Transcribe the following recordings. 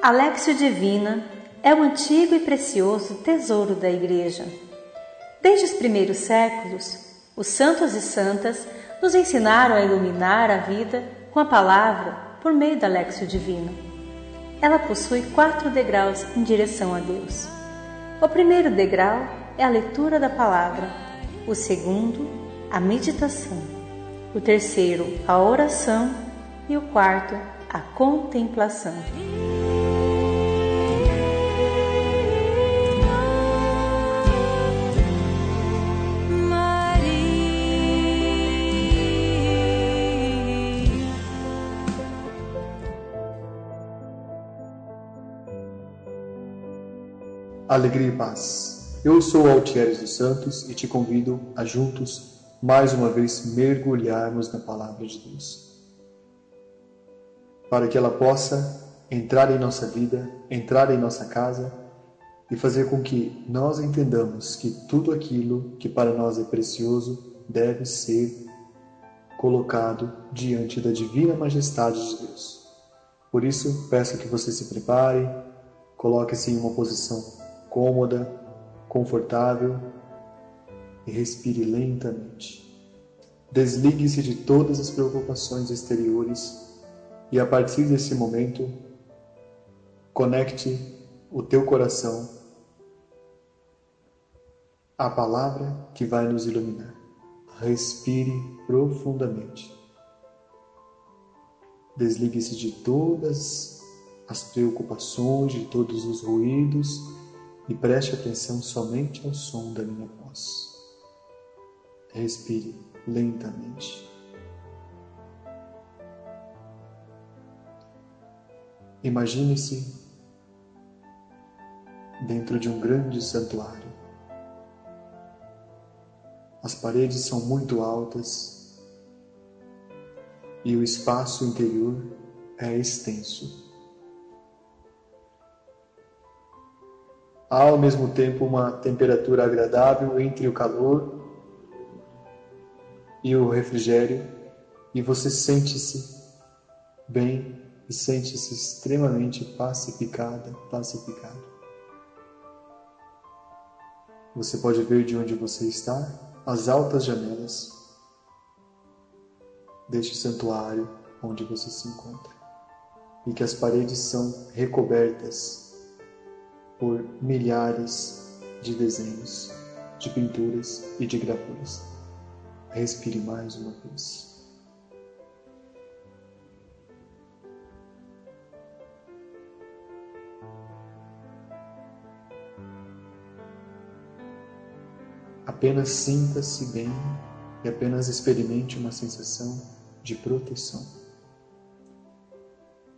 Alexio Divina é um antigo e precioso tesouro da Igreja. Desde os primeiros séculos, os santos e santas nos ensinaram a iluminar a vida com a palavra por meio da Alexio Divina. Ela possui quatro degraus em direção a Deus. O primeiro degrau é a leitura da palavra, o segundo, a meditação, o terceiro, a oração e o quarto, a contemplação. Alegria e paz. Eu sou Altieres dos Santos e te convido a juntos, mais uma vez, mergulharmos na Palavra de Deus. Para que ela possa entrar em nossa vida, entrar em nossa casa e fazer com que nós entendamos que tudo aquilo que para nós é precioso deve ser colocado diante da divina majestade de Deus. Por isso, peço que você se prepare, coloque-se em uma posição cômoda, confortável e respire lentamente. Desligue-se de todas as preocupações exteriores e a partir desse momento conecte o teu coração à palavra que vai nos iluminar. Respire profundamente. Desligue-se de todas as preocupações, de todos os ruídos e preste atenção somente ao som da minha voz. Respire lentamente. Imagine-se dentro de um grande santuário. As paredes são muito altas e o espaço interior é extenso. Há ao mesmo tempo uma temperatura agradável entre o calor e o refrigério, e você sente-se bem e sente-se extremamente pacificada, pacificado. Você pode ver de onde você está as altas janelas deste santuário onde você se encontra, e que as paredes são recobertas por milhares de desenhos, de pinturas e de gravuras. Respire mais uma vez. Apenas sinta-se bem e apenas experimente uma sensação de proteção.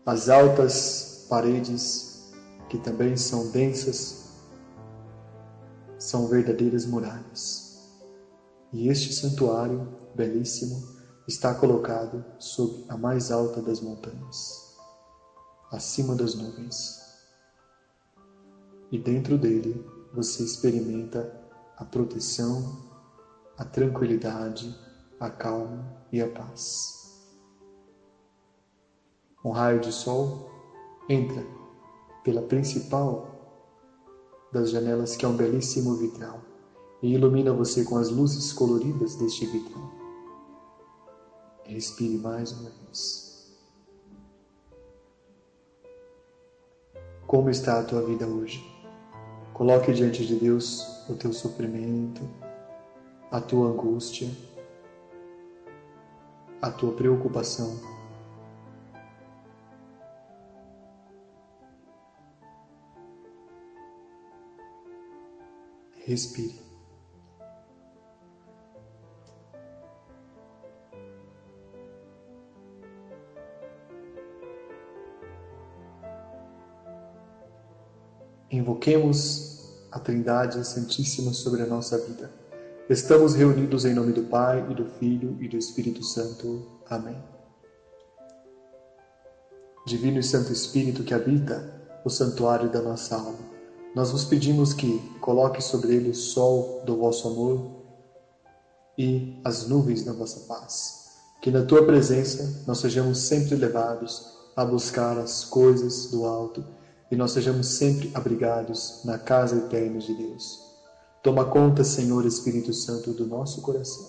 As altas paredes que também são densas, são verdadeiras muralhas. E este santuário belíssimo está colocado sob a mais alta das montanhas, acima das nuvens. E dentro dele você experimenta a proteção, a tranquilidade, a calma e a paz. Um raio de sol entra pela principal das janelas, que é um belíssimo vitral, e ilumina você com as luzes coloridas deste vitral. Respire mais uma vez. Como está a tua vida hoje? Coloque diante de Deus o teu sofrimento, a tua angústia, a tua preocupação Respire. Invoquemos a Trindade Santíssima sobre a nossa vida. Estamos reunidos em nome do Pai e do Filho e do Espírito Santo. Amém. Divino e Santo Espírito que habita o santuário da nossa alma nós vos pedimos que coloque sobre ele o sol do vosso amor e as nuvens da vossa paz. Que na tua presença nós sejamos sempre levados a buscar as coisas do alto, e nós sejamos sempre abrigados na casa eterna de Deus. Toma conta, Senhor Espírito Santo, do nosso coração,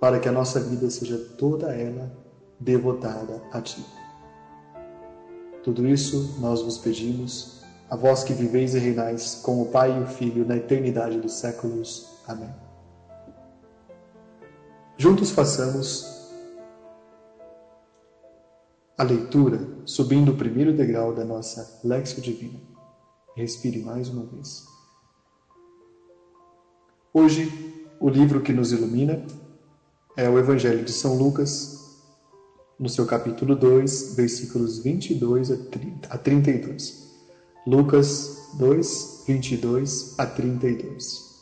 para que a nossa vida seja toda ela devotada a Ti. Tudo isso nós vos pedimos, a vós que viveis e reinais com o Pai e o Filho na eternidade dos séculos. Amém. Juntos façamos a leitura subindo o primeiro degrau da nossa Lexio Divina. Respire mais uma vez. Hoje, o livro que nos ilumina é o Evangelho de São Lucas, no seu capítulo 2, versículos 22 a 32. Lucas 2, 22 a 32.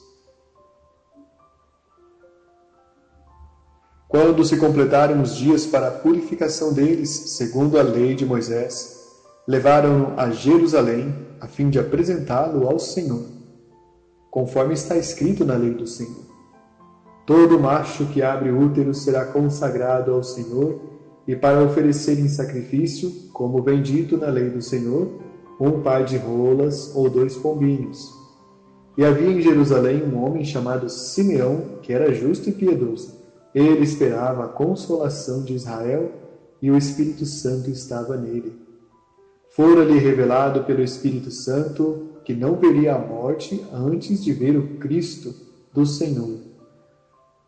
Quando se completaram os dias para a purificação deles, segundo a lei de Moisés, levaram-no a Jerusalém, a fim de apresentá-lo ao Senhor, conforme está escrito na lei do Senhor. Todo macho que abre útero será consagrado ao Senhor, e para oferecer em sacrifício, como bendito na lei do Senhor, um par de rolas ou dois pombinhos. E havia em Jerusalém um homem chamado Simeão, que era justo e piedoso ele esperava a consolação de Israel e o Espírito Santo estava nele. Fora-lhe revelado pelo Espírito Santo que não veria a morte antes de ver o Cristo do Senhor.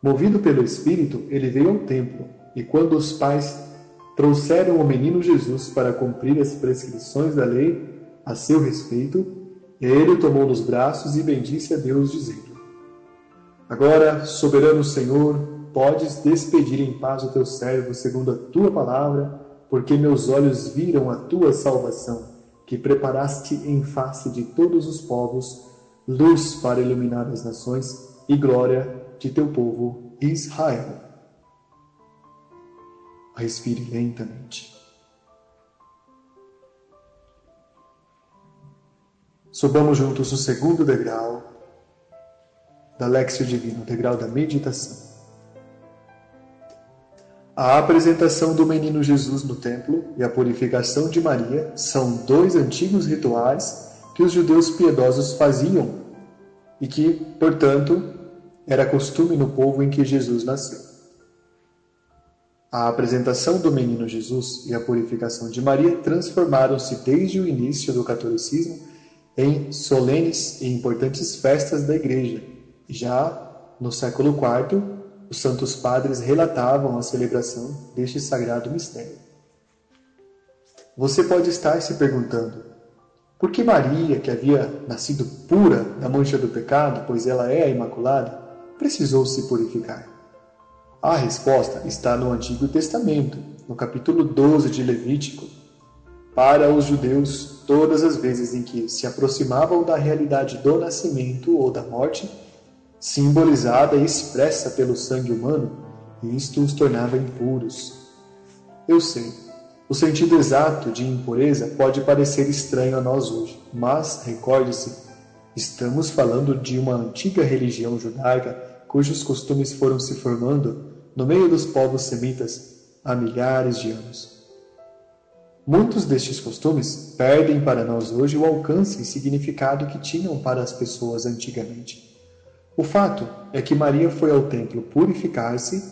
Movido pelo Espírito, ele veio ao templo, e quando os pais trouxeram o menino Jesus para cumprir as prescrições da lei a seu respeito, ele o tomou nos braços e bendisse a Deus, dizendo: Agora, soberano Senhor, podes despedir em paz o teu servo segundo a tua palavra, porque meus olhos viram a tua salvação, que preparaste em face de todos os povos, luz para iluminar as nações e glória de teu povo Israel. Respire lentamente. Subamos juntos o segundo degrau da Lexio Divino, o degrau da meditação. A apresentação do menino Jesus no templo e a purificação de Maria são dois antigos rituais que os judeus piedosos faziam e que, portanto, era costume no povo em que Jesus nasceu. A apresentação do menino Jesus e a purificação de Maria transformaram-se desde o início do catolicismo em solenes e importantes festas da Igreja. Já no século IV, os santos padres relatavam a celebração deste sagrado mistério. Você pode estar se perguntando: por que Maria, que havia nascido pura da mancha do pecado, pois ela é a Imaculada, precisou se purificar? A resposta está no Antigo Testamento, no capítulo 12 de Levítico. Para os judeus, todas as vezes em que se aproximavam da realidade do nascimento ou da morte, simbolizada e expressa pelo sangue humano, isto os tornava impuros. Eu sei, o sentido exato de impureza pode parecer estranho a nós hoje, mas recorde-se, estamos falando de uma antiga religião judaica cujos costumes foram se formando no meio dos povos semitas há milhares de anos. Muitos destes costumes perdem para nós hoje o alcance e significado que tinham para as pessoas antigamente. O fato é que Maria foi ao templo purificar-se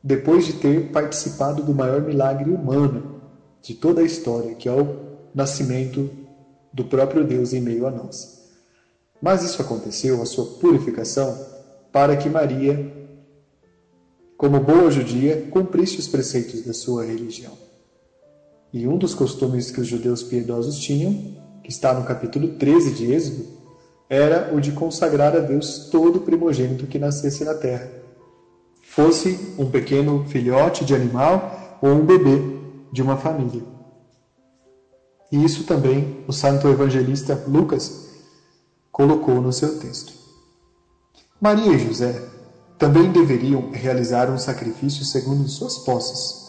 depois de ter participado do maior milagre humano de toda a história, que é o nascimento do próprio Deus em meio a nós. Mas isso aconteceu, a sua purificação, para que Maria, como boa judia, cumprisse os preceitos da sua religião. E um dos costumes que os judeus piedosos tinham, que está no capítulo 13 de Êxodo, era o de consagrar a Deus todo primogênito que nascesse na terra, fosse um pequeno filhote de animal ou um bebê de uma família. E isso também o santo evangelista Lucas colocou no seu texto. Maria e José também deveriam realizar um sacrifício segundo suas posses.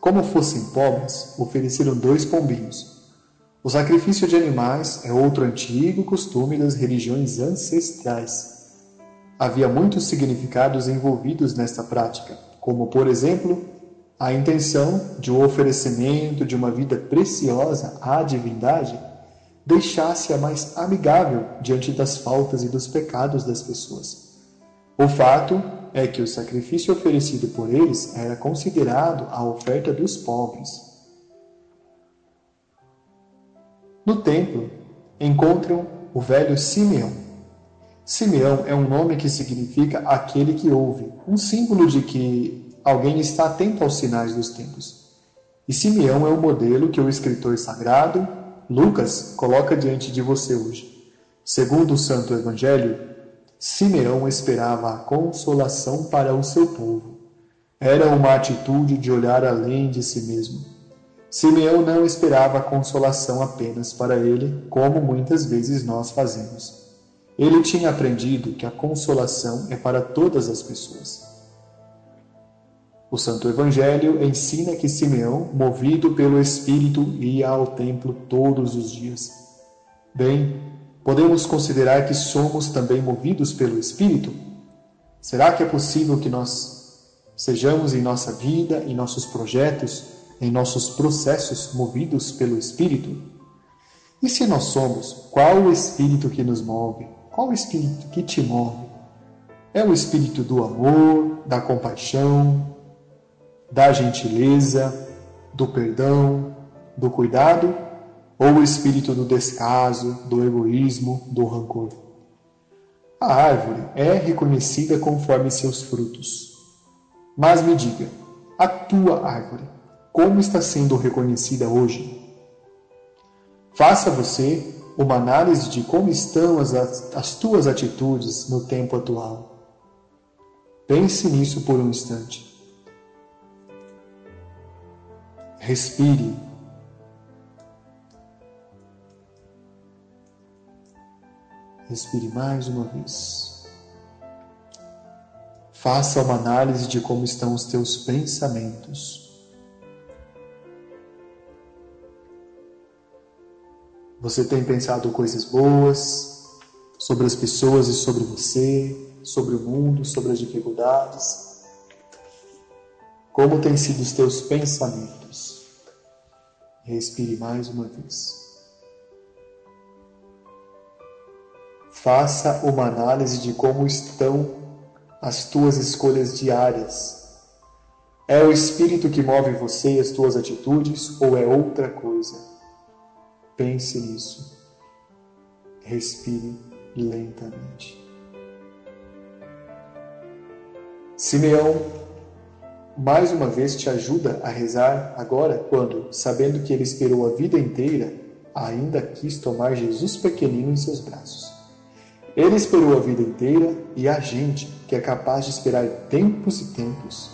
Como fossem pobres, ofereceram dois pombinhos, o sacrifício de animais é outro antigo costume das religiões ancestrais. Havia muitos significados envolvidos nesta prática, como, por exemplo, a intenção de um oferecimento de uma vida preciosa à divindade, deixasse-a mais amigável diante das faltas e dos pecados das pessoas. O fato é que o sacrifício oferecido por eles era considerado a oferta dos pobres. No templo, encontram o velho Simeão. Simeão é um nome que significa aquele que ouve, um símbolo de que alguém está atento aos sinais dos tempos. E Simeão é o modelo que o escritor sagrado, Lucas, coloca diante de você hoje. Segundo o Santo Evangelho, Simeão esperava a consolação para o seu povo. Era uma atitude de olhar além de si mesmo. Simeão não esperava a consolação apenas para ele, como muitas vezes nós fazemos. Ele tinha aprendido que a consolação é para todas as pessoas. O Santo Evangelho ensina que Simeão, movido pelo Espírito, ia ao templo todos os dias. Bem, podemos considerar que somos também movidos pelo Espírito? Será que é possível que nós sejamos em nossa vida, em nossos projetos, em nossos processos movidos pelo Espírito? E se nós somos, qual o Espírito que nos move? Qual o Espírito que te move? É o Espírito do amor, da compaixão, da gentileza, do perdão, do cuidado ou o espírito do descaso, do egoísmo, do rancor. A árvore é reconhecida conforme seus frutos. Mas me diga, a tua árvore, como está sendo reconhecida hoje? Faça você uma análise de como estão as, as tuas atitudes no tempo atual. Pense nisso por um instante. Respire Respire mais uma vez. Faça uma análise de como estão os teus pensamentos. Você tem pensado coisas boas sobre as pessoas e sobre você, sobre o mundo, sobre as dificuldades? Como têm sido os teus pensamentos? Respire mais uma vez. Faça uma análise de como estão as tuas escolhas diárias. É o espírito que move você e as tuas atitudes ou é outra coisa? Pense nisso. Respire lentamente. Simeão, mais uma vez, te ajuda a rezar agora, quando, sabendo que ele esperou a vida inteira, ainda quis tomar Jesus pequenino em seus braços. Ele esperou a vida inteira e a gente, que é capaz de esperar tempos e tempos,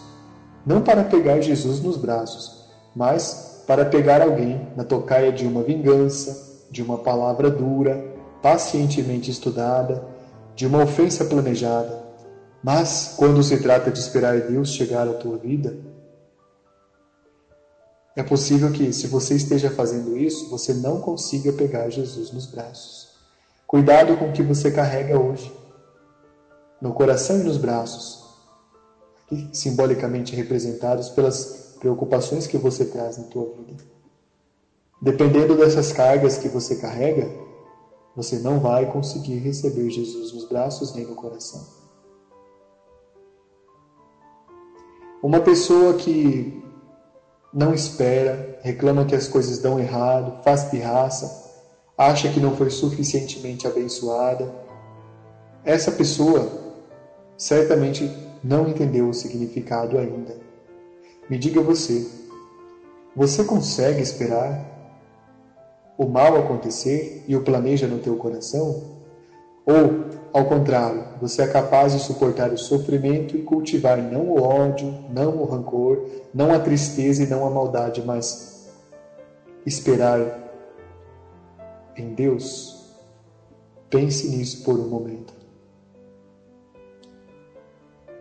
não para pegar Jesus nos braços, mas para pegar alguém na tocaia de uma vingança, de uma palavra dura, pacientemente estudada, de uma ofensa planejada. Mas quando se trata de esperar Deus chegar à tua vida, é possível que, se você esteja fazendo isso, você não consiga pegar Jesus nos braços. Cuidado com o que você carrega hoje, no coração e nos braços, aqui simbolicamente representados pelas preocupações que você traz na tua vida. Dependendo dessas cargas que você carrega, você não vai conseguir receber Jesus nos braços nem no coração. Uma pessoa que não espera, reclama que as coisas dão errado, faz pirraça, acha que não foi suficientemente abençoada, essa pessoa certamente não entendeu o significado ainda. Me diga você, você consegue esperar o mal acontecer e o planeja no teu coração? Ou, ao contrário, você é capaz de suportar o sofrimento e cultivar não o ódio, não o rancor, não a tristeza e não a maldade, mas esperar em Deus, pense nisso por um momento.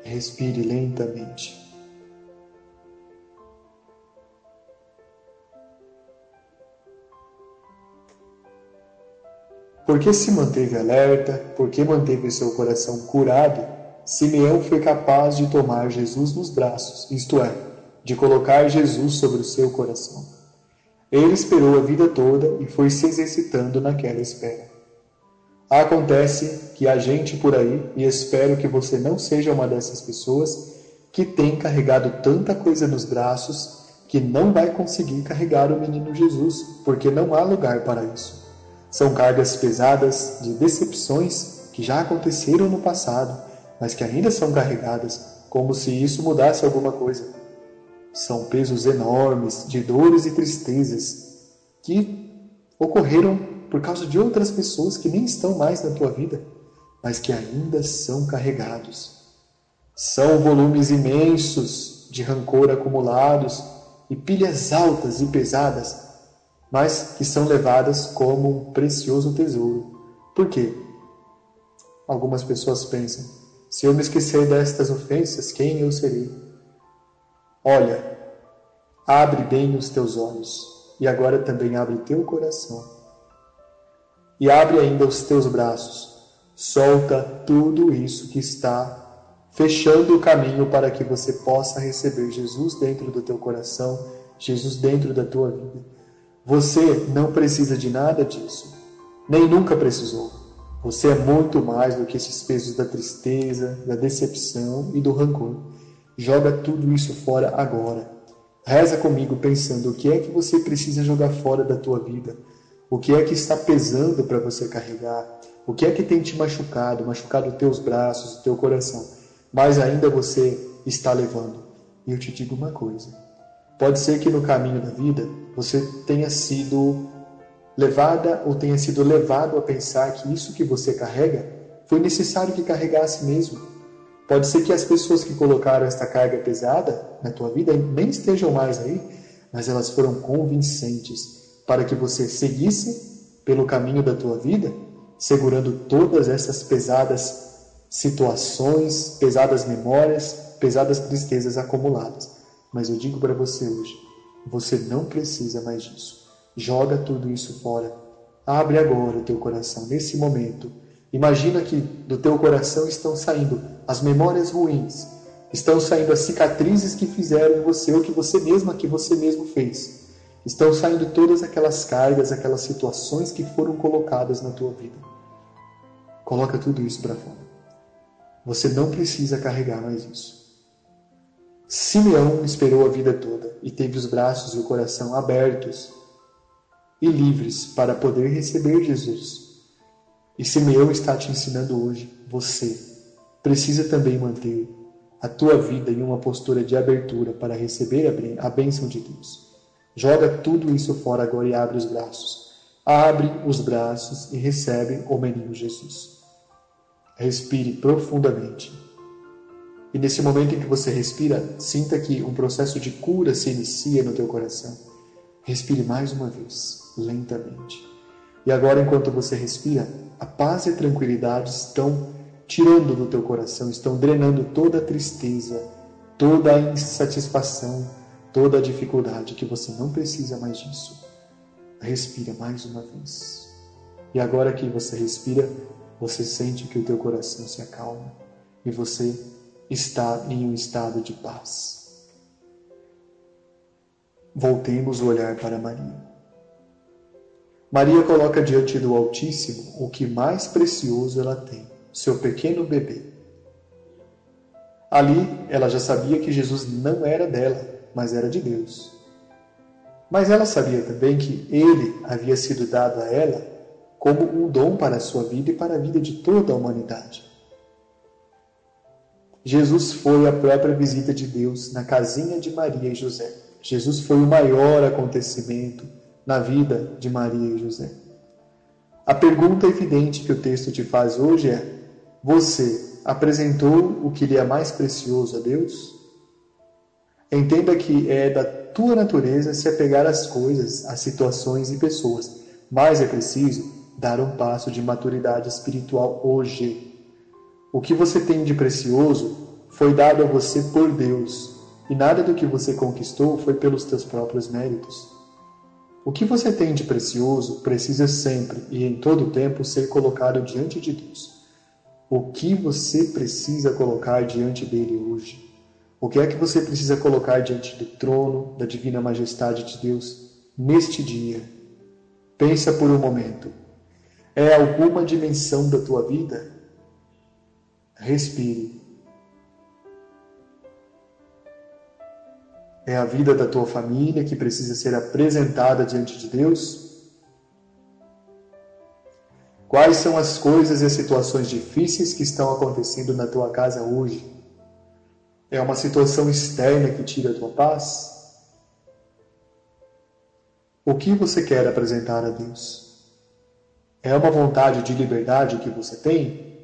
Respire lentamente. Porque se manteve alerta, porque manteve seu coração curado, Simeão foi capaz de tomar Jesus nos braços, isto é, de colocar Jesus sobre o seu coração. Ele esperou a vida toda e foi se exercitando naquela espera. Acontece que há gente por aí, e espero que você não seja uma dessas pessoas, que tem carregado tanta coisa nos braços que não vai conseguir carregar o menino Jesus, porque não há lugar para isso. São cargas pesadas de decepções que já aconteceram no passado, mas que ainda são carregadas, como se isso mudasse alguma coisa. São pesos enormes de dores e tristezas que ocorreram por causa de outras pessoas que nem estão mais na tua vida, mas que ainda são carregados. São volumes imensos de rancor acumulados e pilhas altas e pesadas, mas que são levadas como um precioso tesouro. Por quê? Algumas pessoas pensam: se eu me esquecer destas ofensas, quem eu serei? Olha, abre bem os teus olhos e agora também abre teu coração. E abre ainda os teus braços. Solta tudo isso que está fechando o caminho para que você possa receber Jesus dentro do teu coração, Jesus dentro da tua vida. Você não precisa de nada disso, nem nunca precisou. Você é muito mais do que esses pesos da tristeza, da decepção e do rancor. Joga tudo isso fora agora. Reza comigo pensando o que é que você precisa jogar fora da tua vida, o que é que está pesando para você carregar, o que é que tem te machucado, machucado teus braços, o teu coração mas ainda você está levando. E eu te digo uma coisa: pode ser que no caminho da vida você tenha sido levada ou tenha sido levado a pensar que isso que você carrega foi necessário que carregasse mesmo. Pode ser que as pessoas que colocaram esta carga pesada na tua vida nem estejam mais aí, mas elas foram convincentes para que você seguisse pelo caminho da tua vida, segurando todas essas pesadas situações, pesadas memórias, pesadas tristezas acumuladas. Mas eu digo para você hoje, você não precisa mais disso. Joga tudo isso fora. Abre agora o teu coração nesse momento. Imagina que do teu coração estão saindo as memórias ruins, estão saindo as cicatrizes que fizeram em você ou que você mesma que você mesmo fez. Estão saindo todas aquelas cargas, aquelas situações que foram colocadas na tua vida. Coloca tudo isso para fora. Você não precisa carregar mais isso. Simeão esperou a vida toda e teve os braços e o coração abertos e livres para poder receber Jesus. E Simeão está te ensinando hoje, você precisa também manter a tua vida em uma postura de abertura para receber a bênção de Deus. Joga tudo isso fora agora e abre os braços. Abre os braços e recebe o menino Jesus. Respire profundamente. E nesse momento em que você respira, sinta que um processo de cura se inicia no teu coração. Respire mais uma vez, lentamente. E agora, enquanto você respira, a paz e a tranquilidade estão tirando do teu coração, estão drenando toda a tristeza, toda a insatisfação, toda a dificuldade, que você não precisa mais disso. Respira mais uma vez. E agora que você respira, você sente que o teu coração se acalma e você está em um estado de paz. Voltemos o olhar para Maria. Maria coloca diante do Altíssimo o que mais precioso ela tem, seu pequeno bebê. Ali ela já sabia que Jesus não era dela, mas era de Deus. Mas ela sabia também que ele havia sido dado a ela como um dom para a sua vida e para a vida de toda a humanidade. Jesus foi a própria visita de Deus na casinha de Maria e José. Jesus foi o maior acontecimento na vida de Maria e José. A pergunta evidente que o texto te faz hoje é: você apresentou o que lhe é mais precioso a Deus? Entenda que é da tua natureza se apegar às coisas, às situações e pessoas, mas é preciso dar um passo de maturidade espiritual hoje. O que você tem de precioso foi dado a você por Deus, e nada do que você conquistou foi pelos teus próprios méritos. O que você tem de precioso precisa sempre e em todo tempo ser colocado diante de Deus. O que você precisa colocar diante dele hoje? O que é que você precisa colocar diante do trono da divina majestade de Deus? neste dia. Pensa por um momento. É alguma dimensão da tua vida? Respire. É a vida da tua família que precisa ser apresentada diante de Deus? Quais são as coisas e situações difíceis que estão acontecendo na tua casa hoje? É uma situação externa que tira a tua paz? O que você quer apresentar a Deus? É uma vontade de liberdade que você tem?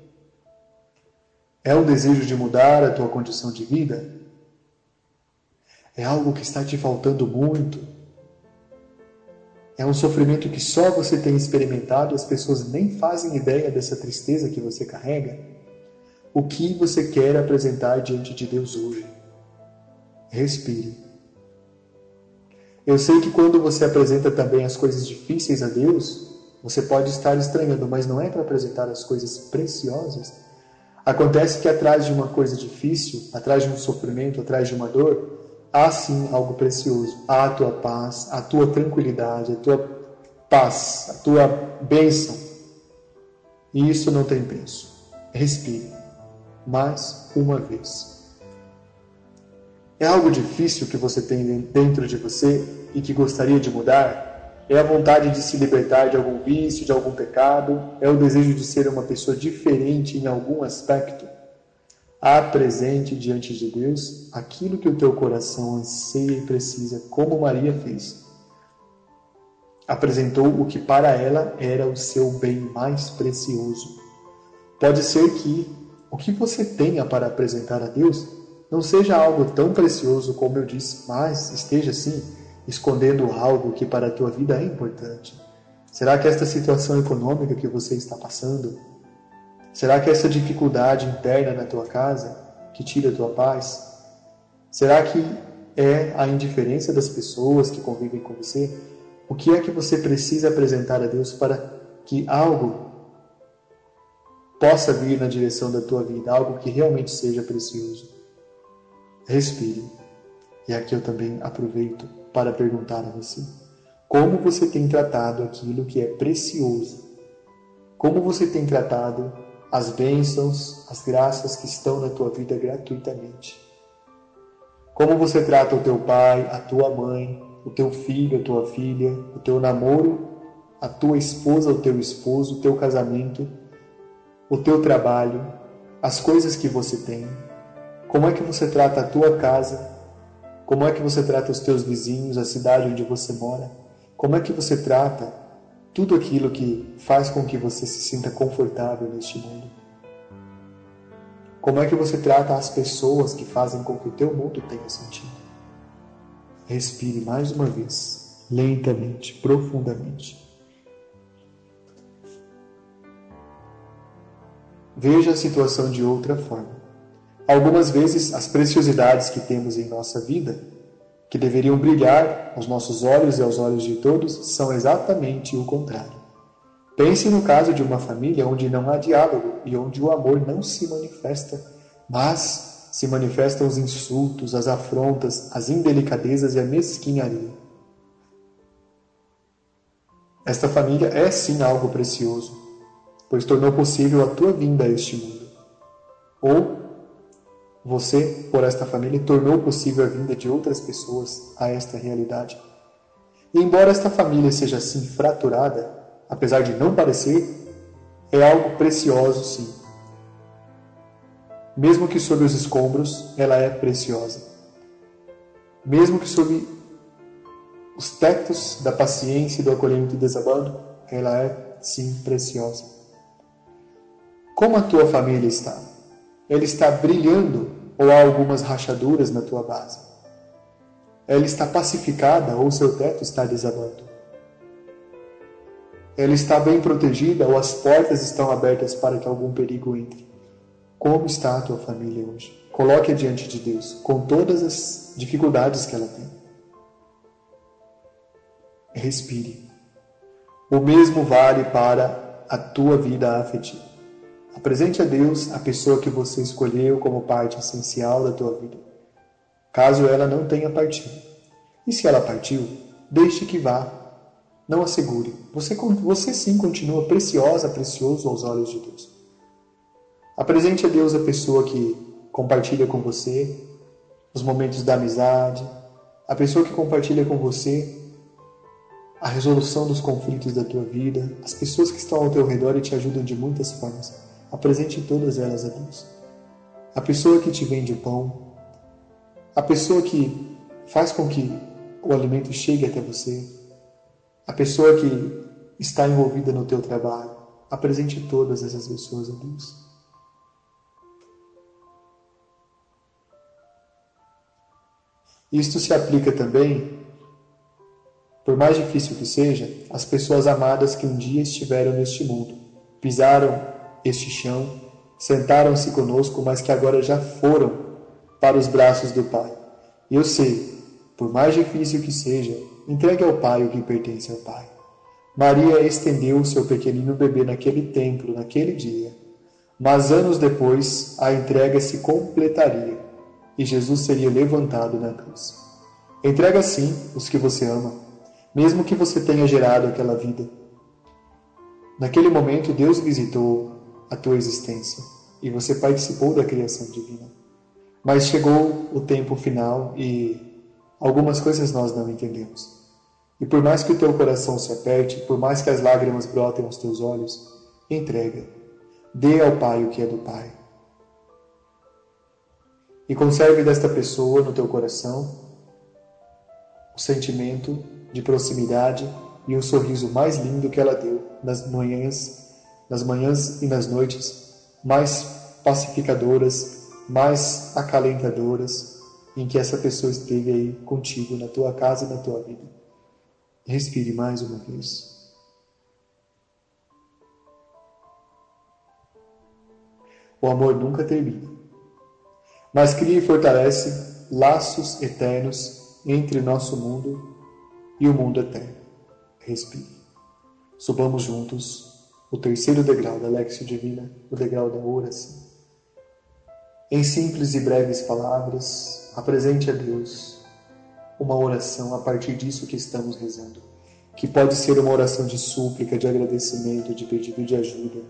É um desejo de mudar a tua condição de vida? É algo que está te faltando muito? É um sofrimento que só você tem experimentado as pessoas nem fazem ideia dessa tristeza que você carrega? O que você quer apresentar diante de Deus hoje? Respire. Eu sei que quando você apresenta também as coisas difíceis a Deus, você pode estar estranhando, mas não é para apresentar as coisas preciosas. Acontece que atrás de uma coisa difícil, atrás de um sofrimento, atrás de uma dor, há sim algo precioso. Há a tua paz, a tua tranquilidade, a tua paz, a tua bênção. E isso não tem preço. Respire. Mais uma vez. É algo difícil que você tem dentro de você e que gostaria de mudar? É a vontade de se libertar de algum vício, de algum pecado? É o desejo de ser uma pessoa diferente em algum aspecto? Apresente diante de Deus aquilo que o teu coração anseia e precisa, como Maria fez. Apresentou o que para ela era o seu bem mais precioso. Pode ser que o que você tenha para apresentar a Deus não seja algo tão precioso como eu disse, mas esteja sim escondendo algo que para a tua vida é importante. Será que esta situação econômica que você está passando, será que essa dificuldade interna na tua casa que tira a tua paz, será que é a indiferença das pessoas que convivem com você? O que é que você precisa apresentar a Deus para que algo possa vir na direção da tua vida, algo que realmente seja precioso? respire. E aqui eu também aproveito para perguntar a você: como você tem tratado aquilo que é precioso? Como você tem tratado as bênçãos, as graças que estão na tua vida gratuitamente? Como você trata o teu pai, a tua mãe, o teu filho, a tua filha, o teu namoro, a tua esposa, o teu esposo, o teu casamento, o teu trabalho, as coisas que você tem, como é que você trata a tua casa? Como é que você trata os teus vizinhos, a cidade onde você mora? Como é que você trata tudo aquilo que faz com que você se sinta confortável neste mundo? Como é que você trata as pessoas que fazem com que o teu mundo tenha sentido? Respire mais uma vez, lentamente, profundamente. Veja a situação de outra forma. Algumas vezes, as preciosidades que temos em nossa vida, que deveriam brilhar aos nossos olhos e aos olhos de todos, são exatamente o contrário. Pense no caso de uma família onde não há diálogo e onde o amor não se manifesta, mas se manifestam os insultos, as afrontas, as indelicadezas e a mesquinharia. Esta família é sim algo precioso, pois tornou possível a tua vinda a este mundo. Ou você, por esta família, tornou possível a vinda de outras pessoas a esta realidade. E embora esta família seja assim fraturada, apesar de não parecer, é algo precioso sim. Mesmo que sob os escombros, ela é preciosa. Mesmo que sob os tetos da paciência e do acolhimento e desabando, ela é sim preciosa. Como a tua família está? Ela está brilhando ou há algumas rachaduras na tua base? Ela está pacificada ou seu teto está desabando? Ela está bem protegida ou as portas estão abertas para que algum perigo entre? Como está a tua família hoje? Coloque diante de Deus, com todas as dificuldades que ela tem. Respire. O mesmo vale para a tua vida afetiva. Apresente a Deus a pessoa que você escolheu como parte essencial da tua vida, caso ela não tenha partido. E se ela partiu, Deixe que vá. Não assegure. Você, você sim continua preciosa, precioso aos olhos de Deus. Apresente a Deus a pessoa que compartilha com você os momentos da amizade, a pessoa que compartilha com você a resolução dos conflitos da tua vida, as pessoas que estão ao teu redor e te ajudam de muitas formas. Apresente todas elas a Deus. A pessoa que te vende o pão, a pessoa que faz com que o alimento chegue até você, a pessoa que está envolvida no teu trabalho, apresente todas essas pessoas a Deus. Isto se aplica também, por mais difícil que seja, às pessoas amadas que um dia estiveram neste mundo, pisaram este chão, sentaram-se conosco, mas que agora já foram para os braços do Pai. E eu sei, por mais difícil que seja, entregue ao Pai o que pertence ao Pai. Maria estendeu o seu pequenino bebê naquele templo, naquele dia, mas anos depois a entrega se completaria e Jesus seria levantado na cruz. Entrega assim os que você ama, mesmo que você tenha gerado aquela vida. Naquele momento, Deus visitou a tua existência e você participou da criação divina. Mas chegou o tempo final e algumas coisas nós não entendemos. E por mais que o teu coração se aperte, por mais que as lágrimas brotem aos teus olhos, entrega. Dê ao Pai o que é do Pai e conserve desta pessoa no teu coração o sentimento de proximidade e o sorriso mais lindo que ela deu nas manhãs, nas manhãs e nas noites mais pacificadoras, mais acalentadoras em que essa pessoa esteve aí contigo na tua casa e na tua vida. Respire mais uma vez. O amor nunca termina mas cria e fortalece laços eternos entre nosso mundo e o mundo eterno. Respire. Subamos juntos o terceiro degrau da Lexio Divina, o degrau da oração. Em simples e breves palavras, apresente a Deus uma oração a partir disso que estamos rezando, que pode ser uma oração de súplica, de agradecimento, de pedido de ajuda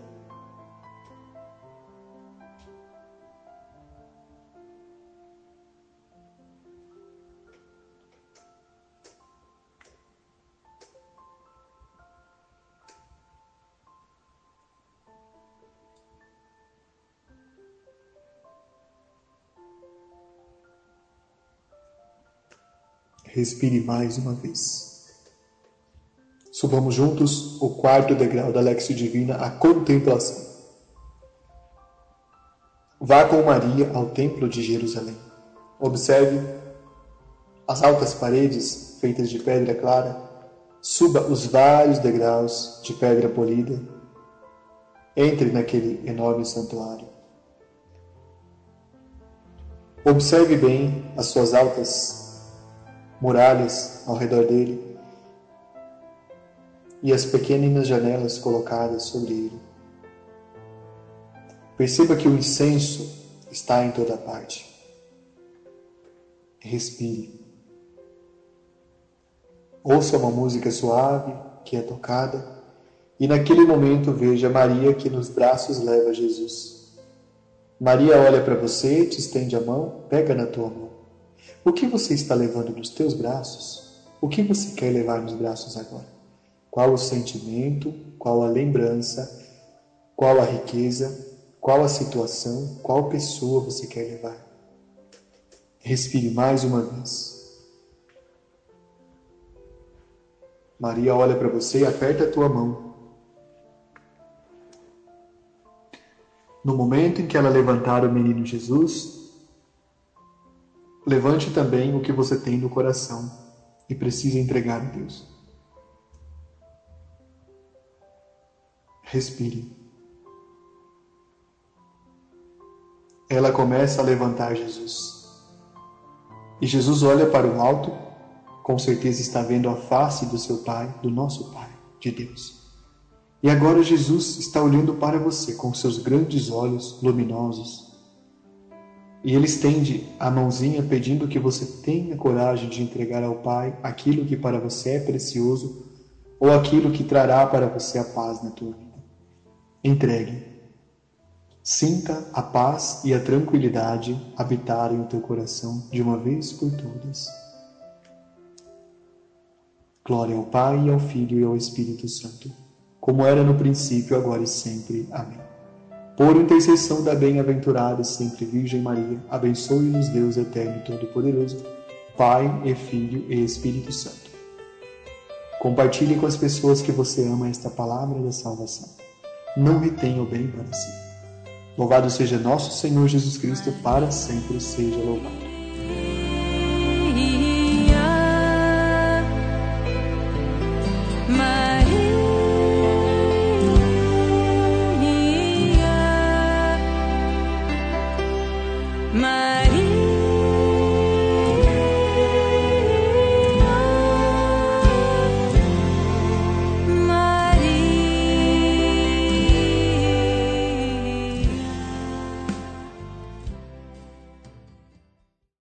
Respire mais uma vez. Subamos juntos o quarto degrau da Lexio Divina, a contemplação. Vá com Maria ao Templo de Jerusalém. Observe as altas paredes feitas de pedra clara. Suba os vários degraus de pedra polida. Entre naquele enorme santuário. Observe bem as suas altas muralhas ao redor dele e as pequenas janelas colocadas sobre ele. Perceba que o incenso está em toda parte. Respire. Ouça uma música suave que é tocada e naquele momento veja Maria que nos braços leva Jesus. Maria olha para você, te estende a mão, pega na tua mão. O que você está levando nos teus braços? O que você quer levar nos braços agora? Qual o sentimento? Qual a lembrança? Qual a riqueza? Qual a situação? Qual pessoa você quer levar? Respire mais uma vez. Maria olha para você e aperta a tua mão. No momento em que ela levantar o menino Jesus, Levante também o que você tem no coração e precisa entregar a Deus. Respire. Ela começa a levantar Jesus. E Jesus olha para o alto, com certeza está vendo a face do seu Pai, do nosso Pai, de Deus. E agora Jesus está olhando para você com seus grandes olhos luminosos e ele estende a mãozinha pedindo que você tenha coragem de entregar ao Pai aquilo que para você é precioso ou aquilo que trará para você a paz na tua vida. Entregue. Sinta a paz e a tranquilidade habitarem o teu coração de uma vez por todas. Glória ao Pai, ao Filho e ao Espírito Santo, como era no princípio, agora e sempre. Amém. Por intercessão da bem-aventurada sempre Virgem Maria, abençoe-nos Deus Eterno e Todo-Poderoso, Pai e Filho e Espírito Santo. Compartilhe com as pessoas que você ama esta palavra da salvação. Não retenha o bem para si. Louvado seja nosso Senhor Jesus Cristo, para sempre seja louvado.